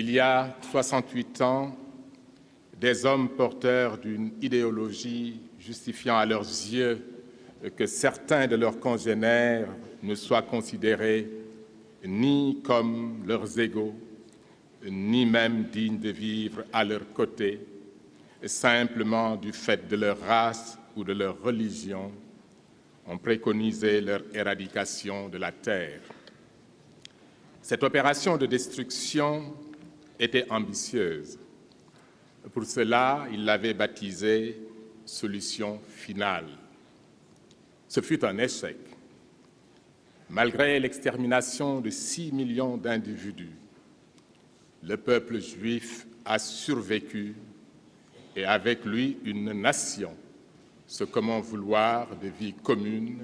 Il y a 68 ans, des hommes porteurs d'une idéologie justifiant à leurs yeux que certains de leurs congénères ne soient considérés ni comme leurs égaux, ni même dignes de vivre à leur côté, simplement du fait de leur race ou de leur religion, ont préconisé leur éradication de la terre. Cette opération de destruction était ambitieuse. Pour cela, il l'avait baptisée solution finale. Ce fut un échec. Malgré l'extermination de 6 millions d'individus, le peuple juif a survécu et avec lui une nation, ce comment vouloir de vie commune,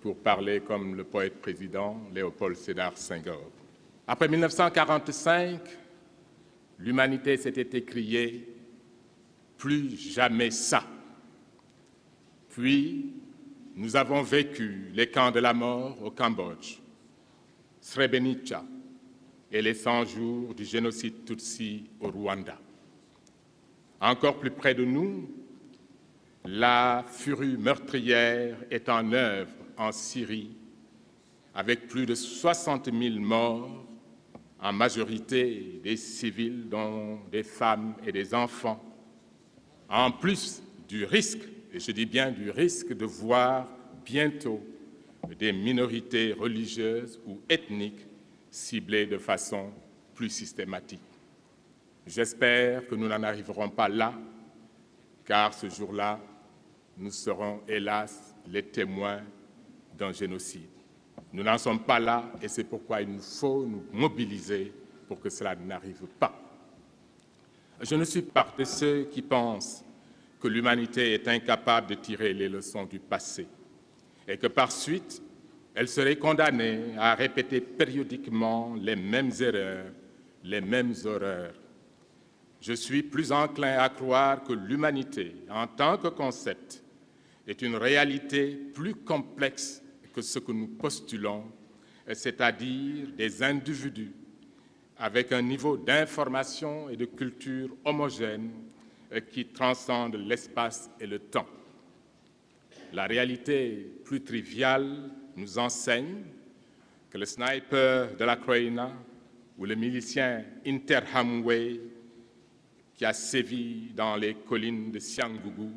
pour parler comme le poète président Léopold Sédar Senghor. Après 1945, l'humanité s'était écriée plus jamais ça. Puis, nous avons vécu les camps de la mort au Cambodge, Srebrenica et les 100 jours du génocide Tutsi au Rwanda. Encore plus près de nous, la furie meurtrière est en œuvre en Syrie, avec plus de 60 000 morts, en majorité des civils, dont des femmes et des enfants, en plus du risque et je dis bien du risque de voir bientôt des minorités religieuses ou ethniques ciblées de façon plus systématique. J'espère que nous n'en arriverons pas là, car ce jour-là, nous serons hélas les témoins d'un génocide. Nous n'en sommes pas là et c'est pourquoi il nous faut nous mobiliser pour que cela n'arrive pas. Je ne suis pas de ceux qui pensent que l'humanité est incapable de tirer les leçons du passé et que par suite, elle serait condamnée à répéter périodiquement les mêmes erreurs, les mêmes horreurs. Je suis plus enclin à croire que l'humanité, en tant que concept, est une réalité plus complexe que ce que nous postulons, c'est-à-dire des individus avec un niveau d'information et de culture homogène euh, qui transcende l'espace et le temps. La réalité plus triviale nous enseigne que le sniper de la Croina ou le milicien Interhamwe qui a sévi dans les collines de Siangougou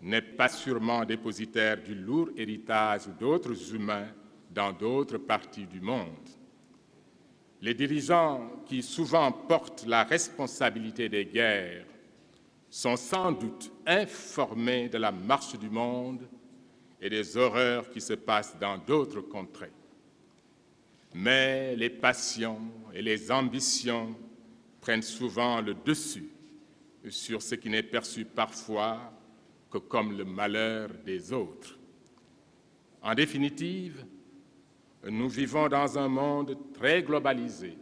n'est pas sûrement dépositaire du lourd héritage d'autres humains dans d'autres parties du monde. Les dirigeants qui souvent portent la responsabilité des guerres sont sans doute informés de la marche du monde et des horreurs qui se passent dans d'autres contrées. Mais les passions et les ambitions prennent souvent le dessus sur ce qui n'est perçu parfois que comme le malheur des autres. En définitive, nous vivons dans un monde très globalisé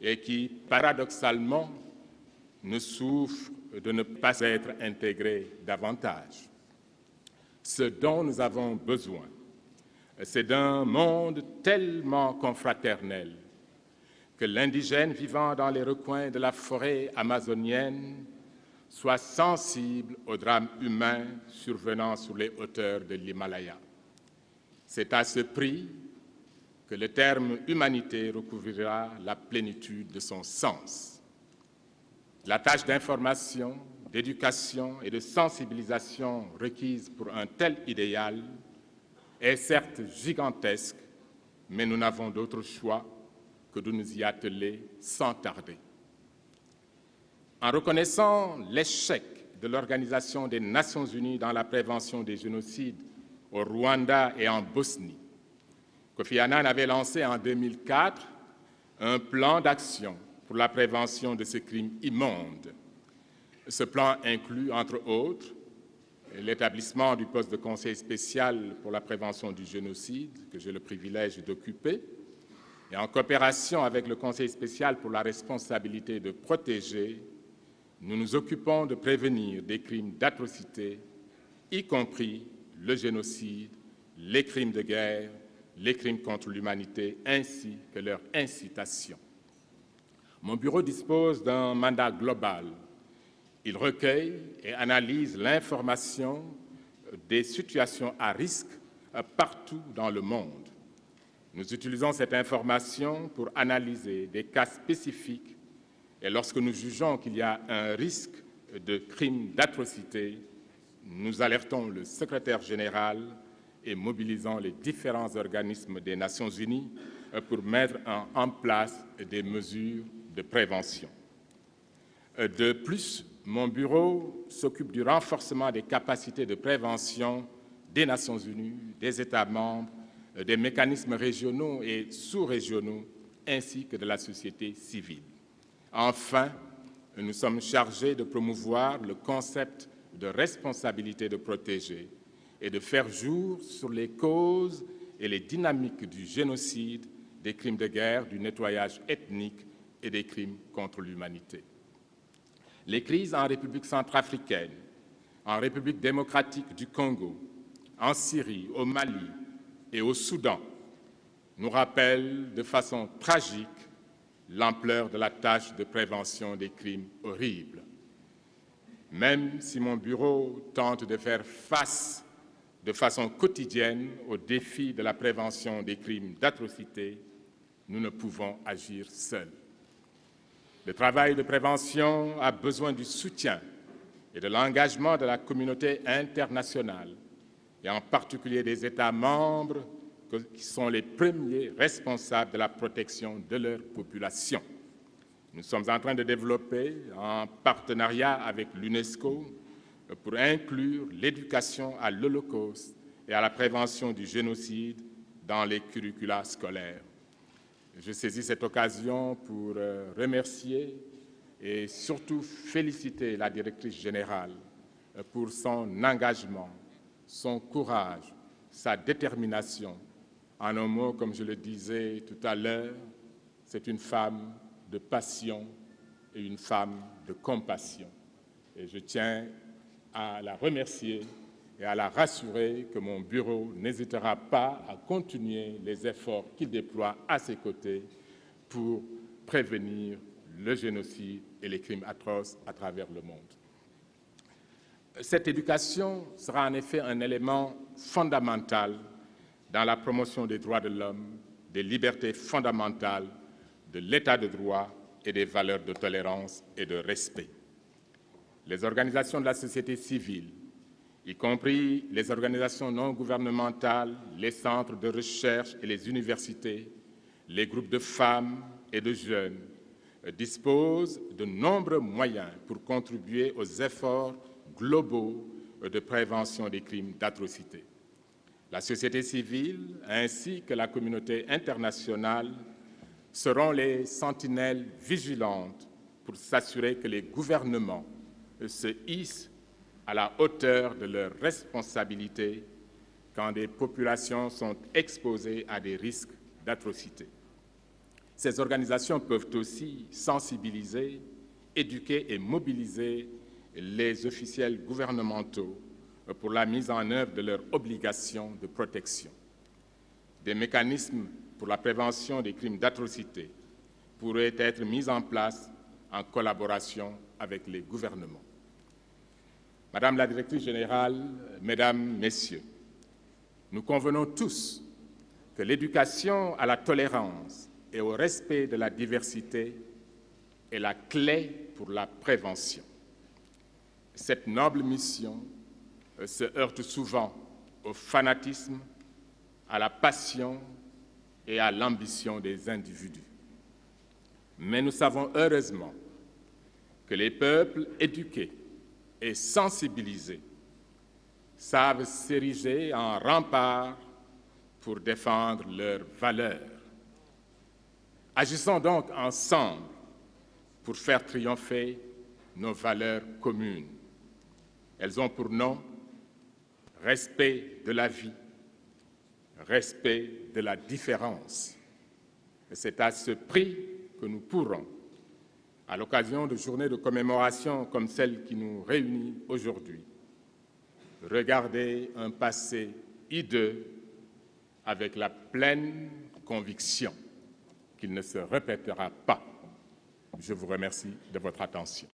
et qui, paradoxalement, ne souffre de ne pas être intégré davantage. Ce dont nous avons besoin, c'est d'un monde tellement confraternel que l'indigène vivant dans les recoins de la forêt amazonienne soit sensible au drame humain survenant sur les hauteurs de l'Himalaya. C'est à ce prix que le terme humanité recouvrira la plénitude de son sens. La tâche d'information, d'éducation et de sensibilisation requise pour un tel idéal est certes gigantesque, mais nous n'avons d'autre choix que de nous y atteler sans tarder. En reconnaissant l'échec de l'Organisation des Nations Unies dans la prévention des génocides au Rwanda et en Bosnie, Kofi Annan avait lancé en 2004 un plan d'action pour la prévention de ces crimes immondes. Ce plan inclut, entre autres, l'établissement du poste de conseil spécial pour la prévention du génocide, que j'ai le privilège d'occuper, et en coopération avec le conseil spécial pour la responsabilité de protéger, nous nous occupons de prévenir des crimes d'atrocité, y compris le génocide, les crimes de guerre, les crimes contre l'humanité, ainsi que leur incitation. Mon bureau dispose d'un mandat global. Il recueille et analyse l'information des situations à risque partout dans le monde. Nous utilisons cette information pour analyser des cas spécifiques et lorsque nous jugeons qu'il y a un risque de crime d'atrocité, nous alertons le secrétaire général et mobilisons les différents organismes des Nations Unies pour mettre en place des mesures de prévention. De plus, mon bureau s'occupe du renforcement des capacités de prévention des Nations Unies, des États membres, des mécanismes régionaux et sous-régionaux, ainsi que de la société civile. Enfin, nous sommes chargés de promouvoir le concept de responsabilité de protéger et de faire jour sur les causes et les dynamiques du génocide, des crimes de guerre, du nettoyage ethnique et des crimes contre l'humanité. Les crises en République centrafricaine, en République démocratique du Congo, en Syrie, au Mali et au Soudan nous rappellent de façon tragique l'ampleur de la tâche de prévention des crimes horribles. Même si mon bureau tente de faire face de façon quotidienne aux défis de la prévention des crimes d'atrocité, nous ne pouvons agir seuls. Le travail de prévention a besoin du soutien et de l'engagement de la communauté internationale, et en particulier des États membres qui sont les premiers responsables de la protection de leur population. Nous sommes en train de développer, en partenariat avec l'UNESCO, pour inclure l'éducation à l'Holocauste et à la prévention du génocide dans les curricula scolaires. Je saisis cette occasion pour euh, remercier et surtout féliciter la directrice générale euh, pour son engagement, son courage, sa détermination. En un mot, comme je le disais tout à l'heure, c'est une femme de passion et une femme de compassion. Et je tiens à la remercier et à la rassurer que mon bureau n'hésitera pas à continuer les efforts qu'il déploie à ses côtés pour prévenir le génocide et les crimes atroces à travers le monde. Cette éducation sera en effet un élément fondamental dans la promotion des droits de l'homme, des libertés fondamentales, de l'état de droit et des valeurs de tolérance et de respect. Les organisations de la société civile, y compris les organisations non gouvernementales, les centres de recherche et les universités, les groupes de femmes et de jeunes, disposent de nombreux moyens pour contribuer aux efforts globaux de prévention des crimes d'atrocité. La société civile ainsi que la communauté internationale seront les sentinelles vigilantes pour s'assurer que les gouvernements se hissent à la hauteur de leurs responsabilités quand des populations sont exposées à des risques d'atrocité. Ces organisations peuvent aussi sensibiliser, éduquer et mobiliser les officiels gouvernementaux pour la mise en œuvre de leurs obligations de protection. Des mécanismes pour la prévention des crimes d'atrocité pourraient être mis en place en collaboration avec les gouvernements. Madame la Directrice générale, Mesdames, Messieurs, nous convenons tous que l'éducation à la tolérance et au respect de la diversité est la clé pour la prévention. Cette noble mission se heurte souvent au fanatisme, à la passion et à l'ambition des individus. Mais nous savons heureusement que les peuples éduqués et sensibilisés savent s'ériger en rempart pour défendre leurs valeurs. Agissons donc ensemble pour faire triompher nos valeurs communes. Elles ont pour nom respect de la vie, respect de la différence. Et c'est à ce prix que nous pourrons à l'occasion de journées de commémoration comme celle qui nous réunit aujourd'hui, regarder un passé hideux avec la pleine conviction qu'il ne se répétera pas. Je vous remercie de votre attention.